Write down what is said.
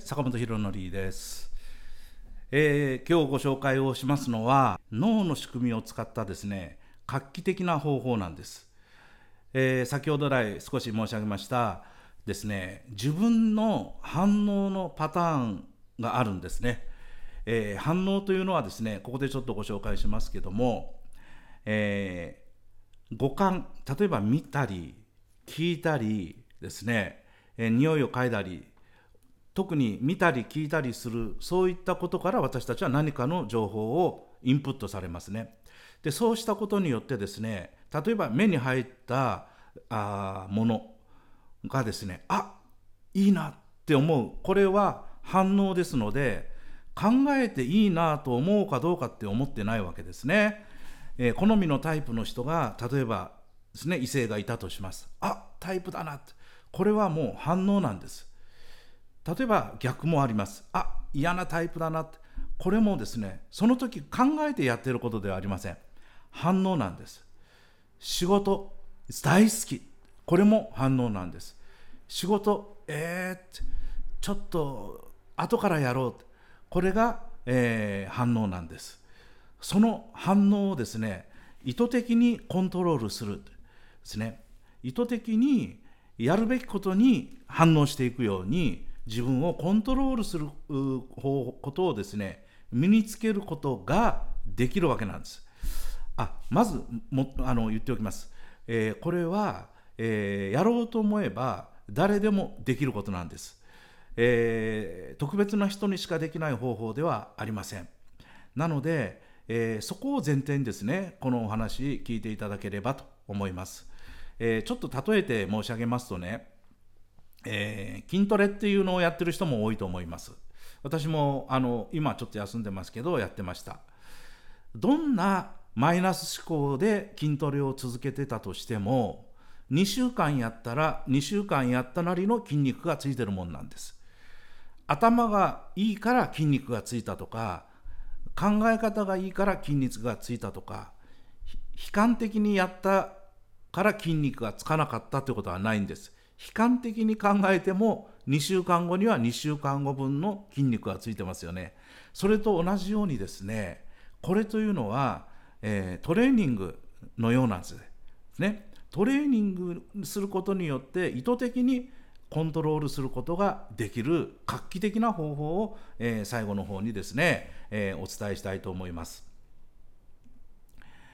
坂本博則です、えー、今日ご紹介をしますのは脳の仕組みを使ったですね画期的な方法なんです、えー、先ほど来少し申し上げましたですね自分の反応のパターンがあるんですね、えー、反応というのはですねここでちょっとご紹介しますけども、え五感例えば見たり聞いたりですね、えー、匂いを嗅いだり特に見たり聞いたりするそういったことから私たちは何かの情報をインプットされますね。でそうしたことによってですね例えば目に入ったあものがですねあいいなって思うこれは反応ですので考えていいなと思うかどうかって思ってないわけですね。えー、好みのタイプの人が例えばですね異性がいたとします。あタイプだなってこれはもう反応なんです。例えば逆もあります。あ嫌なタイプだなって。これもですねその時考えてやってることではありません。反応なんです。仕事大好き。これも反応なんです。仕事えー、ちょっと後からやろうこれが、えー、反応なんです。その反応をですね意図的にコントロールするですね。意図的にやるべきことに反応していくように自分をコントロールすることをですね身につけることができるわけなんです。あまずもあの言っておきます。えー、これは、えー、やろうと思えば誰でもできることなんです、えー、特別な人にしかできない方法ではありません。なので、えそこを前提にですねこのお話聞いていただければと思います。えちょっと例えて申し上げますとねえー、筋トレっていうのをやってる人も多いと思います。私もあの今ちょっと休んでますけどやってました。どんなマイナス思考で筋トレを続けてたとしても2週間やったら2週間やったなりの筋肉がついてるもんなんです。頭がいいから筋肉がついたとか考え方がいいから筋肉がついたとか悲観的にやったから筋肉がつかなかったということはないんです。悲観的に考えても2週間後には2週間後分の筋肉がついてますよね。それと同じようにですねこれというのは、えー、トレーニングのようなんですね。トレーニングすることによって意図的にコントロールすることができる画期的な方法を、えー、最後の方にですね、えー、お伝えしたいと思います。